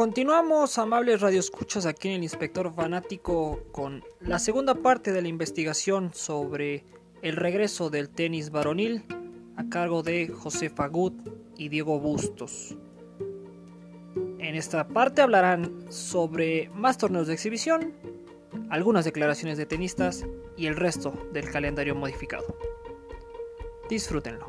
Continuamos, amables radioescuchas, aquí en el Inspector Fanático con la segunda parte de la investigación sobre el regreso del tenis varonil a cargo de José Fagut y Diego Bustos. En esta parte hablarán sobre más torneos de exhibición, algunas declaraciones de tenistas y el resto del calendario modificado. Disfrútenlo.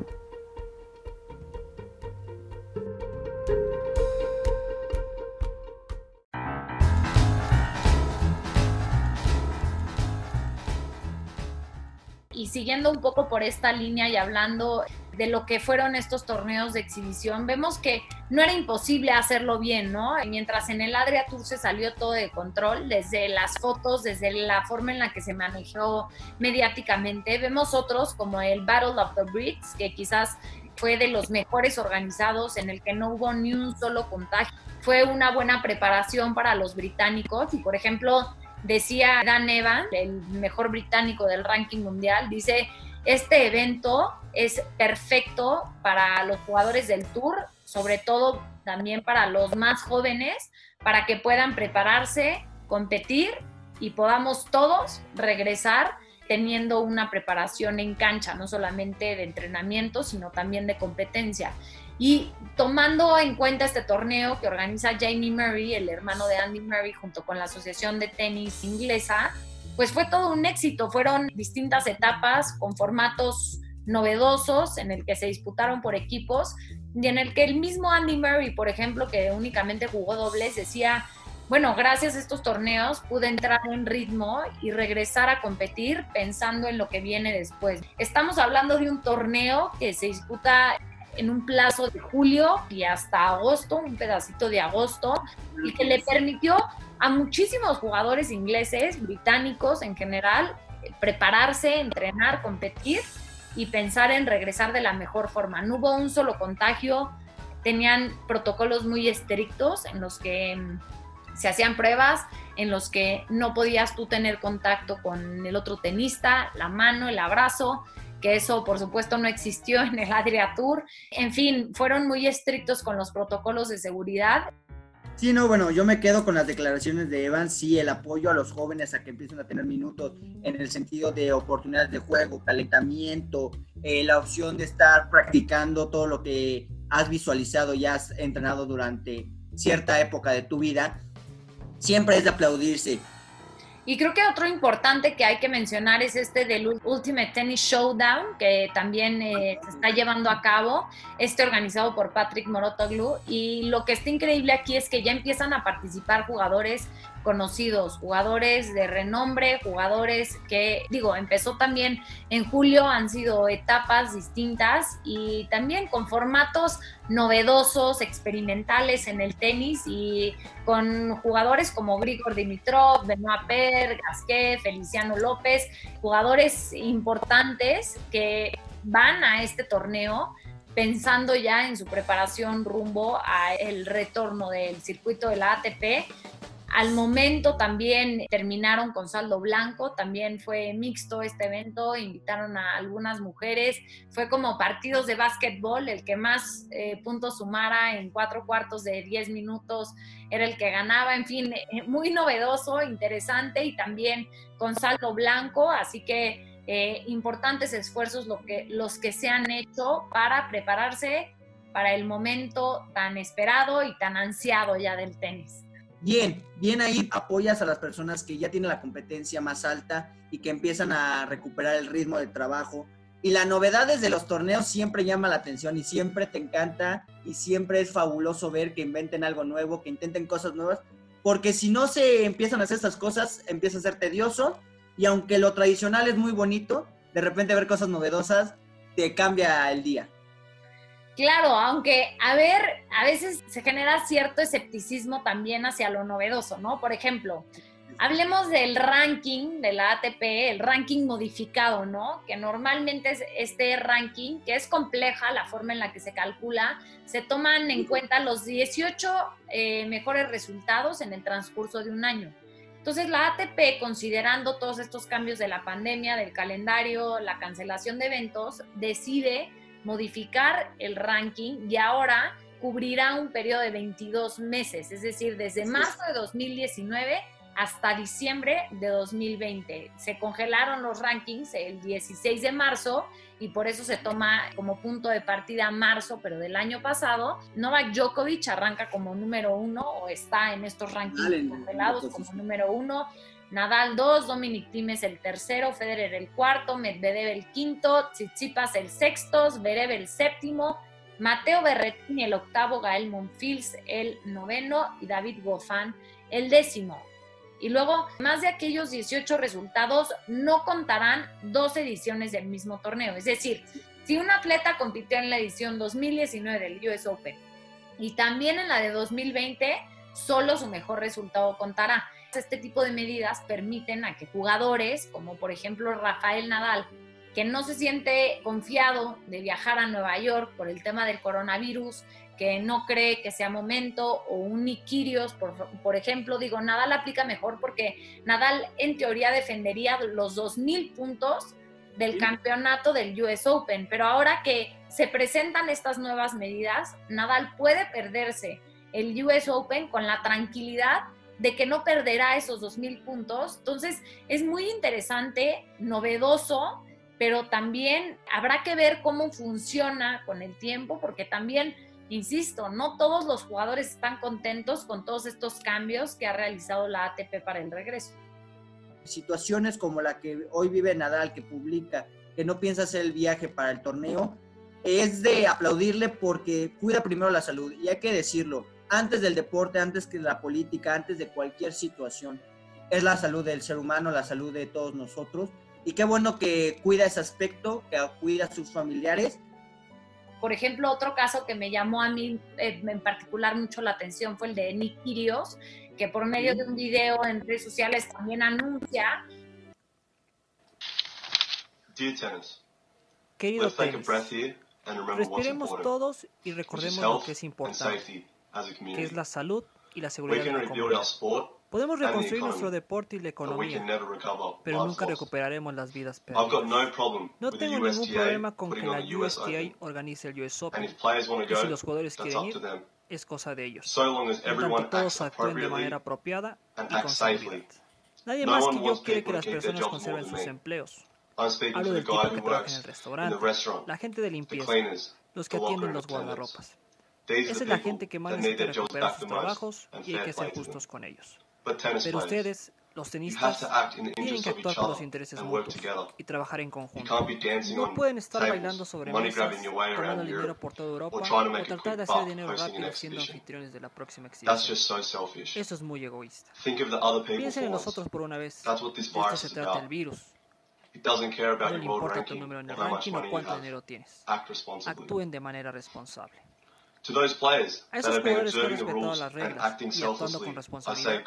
Siguiendo un poco por esta línea y hablando de lo que fueron estos torneos de exhibición, vemos que no era imposible hacerlo bien, ¿no? Mientras en el Adria Tour se salió todo de control, desde las fotos, desde la forma en la que se manejó mediáticamente, vemos otros como el Battle of the Brits, que quizás fue de los mejores organizados, en el que no hubo ni un solo contagio. Fue una buena preparación para los británicos y, por ejemplo, Decía Dan Evan, el mejor británico del ranking mundial, dice, este evento es perfecto para los jugadores del tour, sobre todo también para los más jóvenes, para que puedan prepararse, competir y podamos todos regresar teniendo una preparación en cancha, no solamente de entrenamiento, sino también de competencia. Y tomando en cuenta este torneo que organiza Jamie Murray, el hermano de Andy Murray, junto con la Asociación de Tenis Inglesa, pues fue todo un éxito. Fueron distintas etapas con formatos novedosos en el que se disputaron por equipos y en el que el mismo Andy Murray, por ejemplo, que únicamente jugó dobles, decía, bueno, gracias a estos torneos pude entrar en ritmo y regresar a competir pensando en lo que viene después. Estamos hablando de un torneo que se disputa en un plazo de julio y hasta agosto, un pedacito de agosto, y que le permitió a muchísimos jugadores ingleses, británicos en general, prepararse, entrenar, competir y pensar en regresar de la mejor forma. No hubo un solo contagio, tenían protocolos muy estrictos en los que mm, se hacían pruebas, en los que no podías tú tener contacto con el otro tenista, la mano, el abrazo, que eso por supuesto no existió en el Adria Tour. En fin, fueron muy estrictos con los protocolos de seguridad. Sí, no, bueno, yo me quedo con las declaraciones de Evan, sí, el apoyo a los jóvenes a que empiecen a tener minutos en el sentido de oportunidades de juego, calentamiento, eh, la opción de estar practicando todo lo que has visualizado y has entrenado durante cierta época de tu vida, siempre es de aplaudirse. Y creo que otro importante que hay que mencionar es este del Ultimate Tennis Showdown, que también eh, se está llevando a cabo, este organizado por Patrick Morotoglu. Y lo que está increíble aquí es que ya empiezan a participar jugadores conocidos, jugadores de renombre, jugadores que, digo, empezó también en julio, han sido etapas distintas y también con formatos novedosos, experimentales en el tenis y con jugadores como Grigor Dimitrov, Benoit Per, Gasquet, Feliciano López, jugadores importantes que van a este torneo pensando ya en su preparación rumbo a el retorno del circuito de la ATP al momento también terminaron con saldo blanco, también fue mixto este evento, invitaron a algunas mujeres, fue como partidos de básquetbol, el que más eh, puntos sumara en cuatro cuartos de diez minutos era el que ganaba, en fin, eh, muy novedoso, interesante y también con saldo blanco, así que eh, importantes esfuerzos los que se han hecho para prepararse para el momento tan esperado y tan ansiado ya del tenis. Bien, bien ahí apoyas a las personas que ya tienen la competencia más alta y que empiezan a recuperar el ritmo de trabajo. Y la novedad desde los torneos siempre llama la atención y siempre te encanta y siempre es fabuloso ver que inventen algo nuevo, que intenten cosas nuevas, porque si no se empiezan a hacer estas cosas, empieza a ser tedioso y aunque lo tradicional es muy bonito, de repente ver cosas novedosas te cambia el día. Claro, aunque, a ver, a veces se genera cierto escepticismo también hacia lo novedoso, ¿no? Por ejemplo, hablemos del ranking de la ATP, el ranking modificado, ¿no? Que normalmente es este ranking, que es compleja la forma en la que se calcula, se toman en cuenta los 18 eh, mejores resultados en el transcurso de un año. Entonces la ATP, considerando todos estos cambios de la pandemia, del calendario, la cancelación de eventos, decide modificar el ranking y ahora cubrirá un periodo de 22 meses, es decir, desde marzo de 2019 hasta diciembre de 2020. Se congelaron los rankings el 16 de marzo y por eso se toma como punto de partida marzo, pero del año pasado. Novak Djokovic arranca como número uno o está en estos rankings congelados como número uno. Nadal 2, Dominic Thiem el tercero, Federer el cuarto, Medvedev el quinto, Tsitsipas el sexto, Zverev el séptimo, Mateo Berrettini el octavo, Gael Monfils el noveno y David Goffin el décimo. Y luego, más de aquellos 18 resultados, no contarán dos ediciones del mismo torneo. Es decir, si un atleta compitió en la edición 2019 del US Open y también en la de 2020, solo su mejor resultado contará. Este tipo de medidas permiten a que jugadores, como por ejemplo Rafael Nadal, que no se siente confiado de viajar a Nueva York por el tema del coronavirus, que no cree que sea momento, o un Nikirios, por, por ejemplo, digo, Nadal aplica mejor porque Nadal en teoría defendería los 2.000 puntos del campeonato del US Open, pero ahora que se presentan estas nuevas medidas, Nadal puede perderse el US Open con la tranquilidad de que no perderá esos 2.000 puntos. Entonces, es muy interesante, novedoso, pero también habrá que ver cómo funciona con el tiempo, porque también insisto, no todos los jugadores están contentos con todos estos cambios que ha realizado la ATP para el regreso. Situaciones como la que hoy vive Nadal, que publica que no piensa hacer el viaje para el torneo, es de aplaudirle porque cuida primero la salud. Y hay que decirlo, antes del deporte, antes que la política, antes de cualquier situación, es la salud del ser humano, la salud de todos nosotros. Y qué bueno que cuida ese aspecto, que cuida a sus familiares. Por ejemplo, otro caso que me llamó a mí eh, en particular mucho la atención fue el de Nick Kyrgios, que por medio de un video en redes sociales también anuncia. Querido tenis, respiremos todos y recordemos lo que es importante, que es la salud y la seguridad de la comunidad. Podemos reconstruir nuestro deporte y la economía, pero nunca recuperaremos las vidas perdidas. No tengo ningún problema con que la USTA organice el US Open, y si los jugadores quieren ir, es cosa de ellos, en tanto todos actúen de manera apropiada y con seguridad. Nadie más que yo quiere que las personas conserven sus empleos. Hablo del tipo que trabaja en el restaurante, la gente de limpieza, los que atienden los guardarropas. Esa es la gente que más necesita recuperar sus trabajos y hay que ser justos con ellos. Pero ustedes, los tenistas, tienen que actuar por los intereses mutuos y trabajar en conjunto. No pueden estar bailando sobre mesas, tomando dinero por toda Europa o tratar de hacer dinero rápido siendo anfitriones de la próxima exhibición. Eso es muy egoísta. Piensen en los otros por una vez. De esto se trata el virus. No le importa tu número en el ranking o cuánto dinero tienes. Actúen de manera responsable. A esos jugadores que han respetado las reglas y actuando con responsabilidad,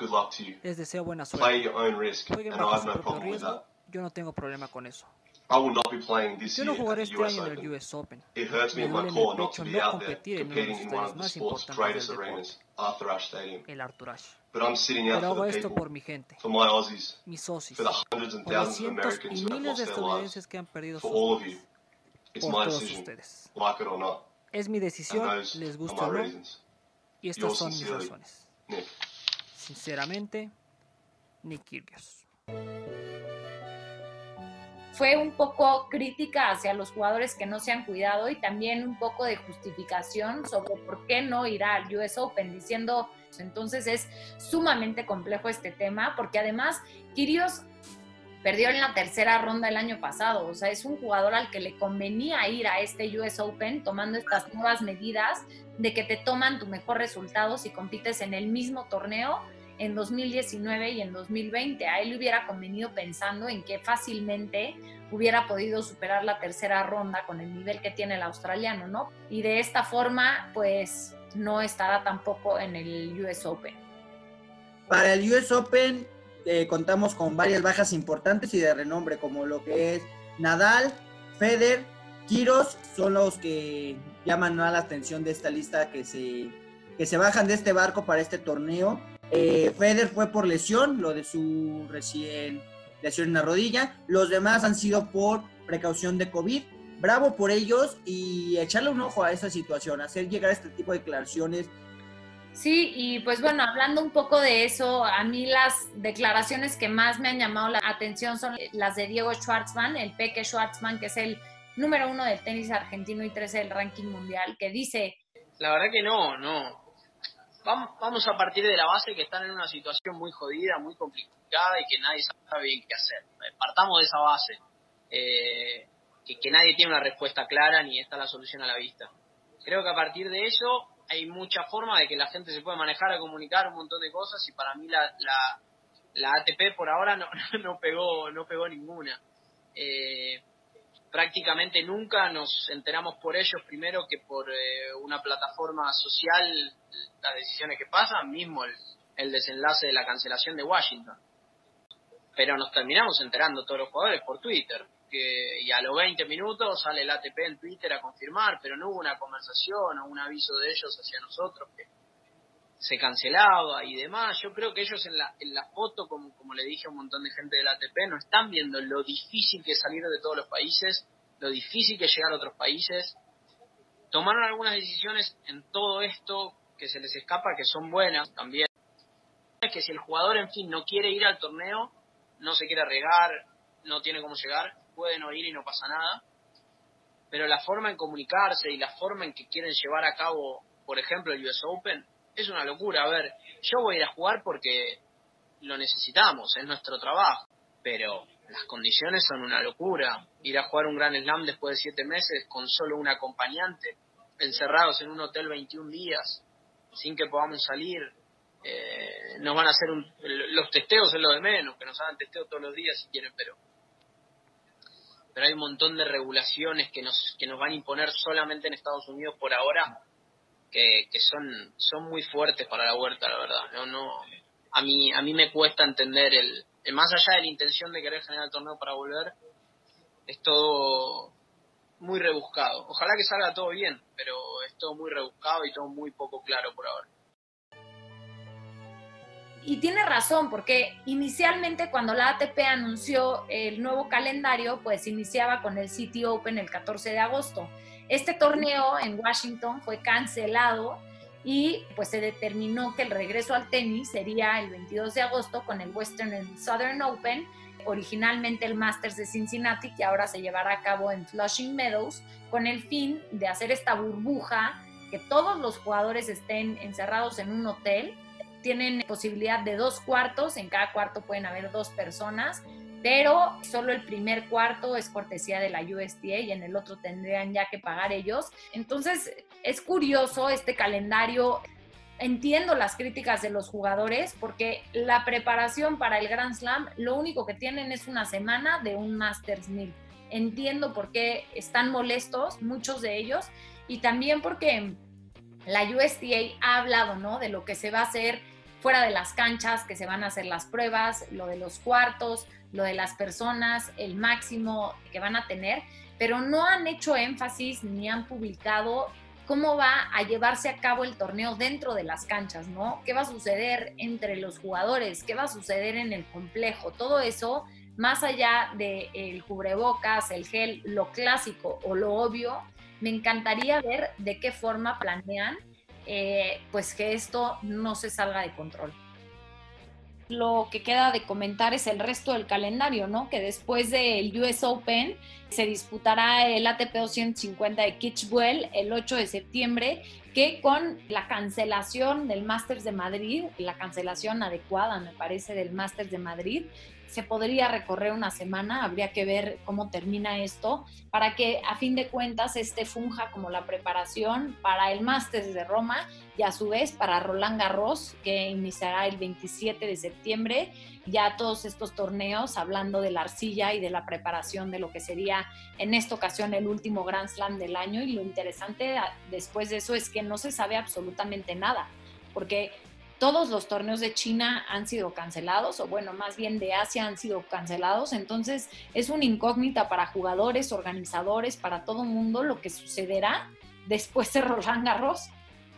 les deseo buena suerte. Jueguen bajo su propio riesgo, yo no tengo problema con eso. Yo no jugaré este año en el US Open. Me duele en el pecho no competir en uno de los estadios más importantes del deporte, el Arthur Ashe. Pero hago esto por mi gente, mis socios, por los cientos y miles de estadounidenses que han perdido sus vidas, por todos ustedes. Es mi decisión, les gusta o no, y estas son mis razones. Sinceramente, Nick Kyrgios. Fue un poco crítica hacia los jugadores que no se han cuidado y también un poco de justificación sobre por qué no irá al US Open, diciendo, pues, entonces es sumamente complejo este tema, porque además Kyrgios perdió en la tercera ronda el año pasado. O sea, es un jugador al que le convenía ir a este US Open tomando estas nuevas medidas de que te toman tu mejor resultado si compites en el mismo torneo en 2019 y en 2020. A él le hubiera convenido pensando en que fácilmente hubiera podido superar la tercera ronda con el nivel que tiene el australiano, ¿no? Y de esta forma, pues no estará tampoco en el US Open. Para el US Open, eh, contamos con varias bajas importantes y de renombre, como lo que es Nadal, Feder, Kiros, son los que llaman a la atención de esta lista que se, que se bajan de este barco para este torneo. Eh, Feder fue por lesión, lo de su recién lesión en la rodilla. Los demás han sido por precaución de COVID. bravo por ellos y echarle un ojo a esa situación, hacer llegar este tipo de declaraciones. Sí, y pues bueno, hablando un poco de eso, a mí las declaraciones que más me han llamado la atención son las de Diego Schwartzman, el Peque Schwartzman, que es el número uno del tenis argentino y 13 del ranking mundial, que dice... La verdad que no, no. Vamos, a partir de la base que están en una situación muy jodida, muy complicada y que nadie sabe bien qué hacer. Partamos de esa base. Eh, que, nadie tiene una respuesta clara ni está la solución a la vista. Creo que a partir de eso hay mucha forma de que la gente se pueda manejar, a comunicar un montón de cosas y para mí la, la, ATP por ahora no, no, pegó, no pegó ninguna. Eh, prácticamente nunca nos enteramos por ellos primero que por eh, una plataforma social las decisiones que pasan, mismo el, el desenlace de la cancelación de Washington. Pero nos terminamos enterando todos los jugadores por Twitter y a los 20 minutos sale el ATP en Twitter a confirmar, pero no hubo una conversación o un aviso de ellos hacia nosotros que se cancelaba y demás. Yo creo que ellos en la, en la foto, como, como le dije a un montón de gente del ATP, no están viendo lo difícil que salir de todos los países, lo difícil que llegar a otros países. Tomaron algunas decisiones en todo esto que se les escapa, que son buenas también. Es que si el jugador, en fin, no quiere ir al torneo, no se quiere arriesgar, no tiene cómo llegar, pueden oír y no pasa nada, pero la forma en comunicarse y la forma en que quieren llevar a cabo, por ejemplo, el US Open, es una locura. A ver, yo voy a ir a jugar porque lo necesitamos, es nuestro trabajo, pero las condiciones son una locura. Ir a jugar un gran slam después de siete meses con solo un acompañante, encerrados en un hotel 21 días, sin que podamos salir, eh, nos van a hacer los testeos es lo de menos, que nos hagan testeo todos los días si quieren, pero pero hay un montón de regulaciones que nos, que nos van a imponer solamente en Estados Unidos por ahora, que, que son, son muy fuertes para la huerta, la verdad. No, no, a mí, a mí me cuesta entender el, más allá de la intención de querer generar el torneo para volver, es todo muy rebuscado. Ojalá que salga todo bien, pero es todo muy rebuscado y todo muy poco claro por ahora y tiene razón, porque inicialmente cuando la ATP anunció el nuevo calendario, pues iniciaba con el City Open el 14 de agosto. Este torneo en Washington fue cancelado y pues se determinó que el regreso al tenis sería el 22 de agosto con el Western and Southern Open, originalmente el Masters de Cincinnati, que ahora se llevará a cabo en Flushing Meadows, con el fin de hacer esta burbuja, que todos los jugadores estén encerrados en un hotel tienen posibilidad de dos cuartos, en cada cuarto pueden haber dos personas, pero solo el primer cuarto es cortesía de la USDA y en el otro tendrían ya que pagar ellos. Entonces, es curioso este calendario. Entiendo las críticas de los jugadores porque la preparación para el Grand Slam, lo único que tienen es una semana de un Masters 1000. Entiendo por qué están molestos muchos de ellos y también porque la USDA ha hablado, ¿no? De lo que se va a hacer fuera de las canchas, que se van a hacer las pruebas, lo de los cuartos, lo de las personas, el máximo que van a tener, pero no han hecho énfasis ni han publicado cómo va a llevarse a cabo el torneo dentro de las canchas, ¿no? ¿Qué va a suceder entre los jugadores? ¿Qué va a suceder en el complejo? Todo eso, más allá del el cubrebocas, el gel, lo clásico o lo obvio, me encantaría ver de qué forma planean eh, pues que esto no se salga de control. Lo que queda de comentar es el resto del calendario, ¿no? Que después del US Open se disputará el ATP 250 de Kitchwell el 8 de septiembre, que con la cancelación del Masters de Madrid, la cancelación adecuada, me parece, del Masters de Madrid, se podría recorrer una semana, habría que ver cómo termina esto, para que a fin de cuentas este funja como la preparación para el Masters de Roma y a su vez para Roland Garros, que iniciará el 27 de septiembre, ya todos estos torneos hablando de la arcilla y de la preparación de lo que sería en esta ocasión el último Grand Slam del año y lo interesante después de eso es que no se sabe absolutamente nada, porque todos los torneos de China han sido cancelados, o bueno, más bien de Asia han sido cancelados, entonces es una incógnita para jugadores, organizadores, para todo mundo lo que sucederá después de Roland Garros.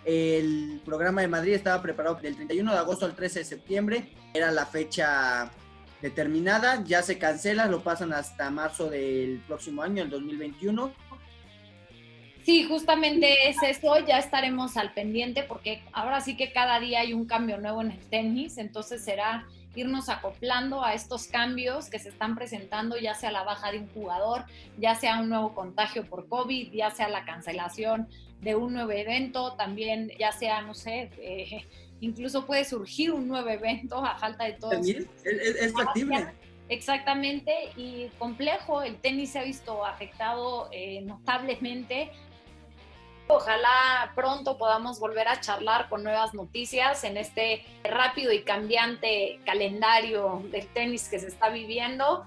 El programa de Madrid estaba preparado del 31 de agosto al 13 de septiembre, era la fecha determinada, ya se cancela, lo pasan hasta marzo del próximo año, el 2021. Sí, justamente es eso, ya estaremos al pendiente porque ahora sí que cada día hay un cambio nuevo en el tenis, entonces será irnos acoplando a estos cambios que se están presentando, ya sea la baja de un jugador, ya sea un nuevo contagio por COVID, ya sea la cancelación de un nuevo evento, también ya sea, no sé, eh, incluso puede surgir un nuevo evento a falta de todo. Es, es, factible. Exactamente, y complejo, el tenis se ha visto afectado eh, notablemente Ojalá pronto podamos volver a charlar con nuevas noticias en este rápido y cambiante calendario del tenis que se está viviendo.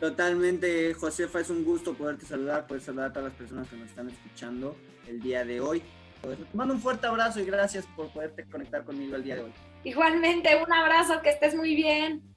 Totalmente, Josefa, es un gusto poderte saludar, poder saludar a todas las personas que nos están escuchando el día de hoy. Te mando un fuerte abrazo y gracias por poderte conectar conmigo el día de hoy. Igualmente, un abrazo, que estés muy bien.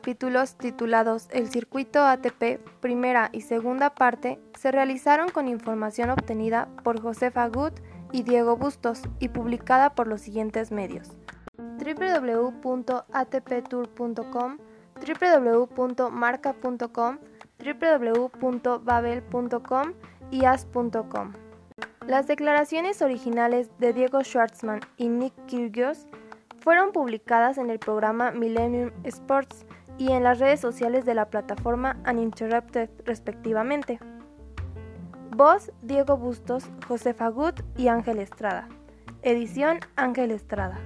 Capítulos titulados El circuito ATP primera y segunda parte se realizaron con información obtenida por Josefa Good y Diego Bustos y publicada por los siguientes medios www.atptour.com, www.marca.com, www.babel.com y as.com. Las declaraciones originales de Diego Schwartzman y Nick Kyrgios fueron publicadas en el programa Millennium Sports y en las redes sociales de la plataforma Uninterrupted respectivamente. Voz Diego Bustos, José Fagut y Ángel Estrada. Edición Ángel Estrada.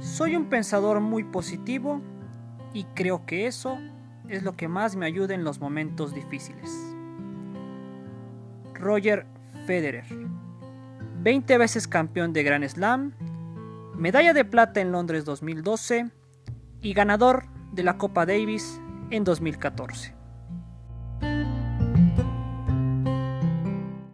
Soy un pensador muy positivo y creo que eso es lo que más me ayuda en los momentos difíciles. Roger Federer, 20 veces campeón de Grand Slam, medalla de plata en Londres 2012 y ganador de la Copa Davis en 2014.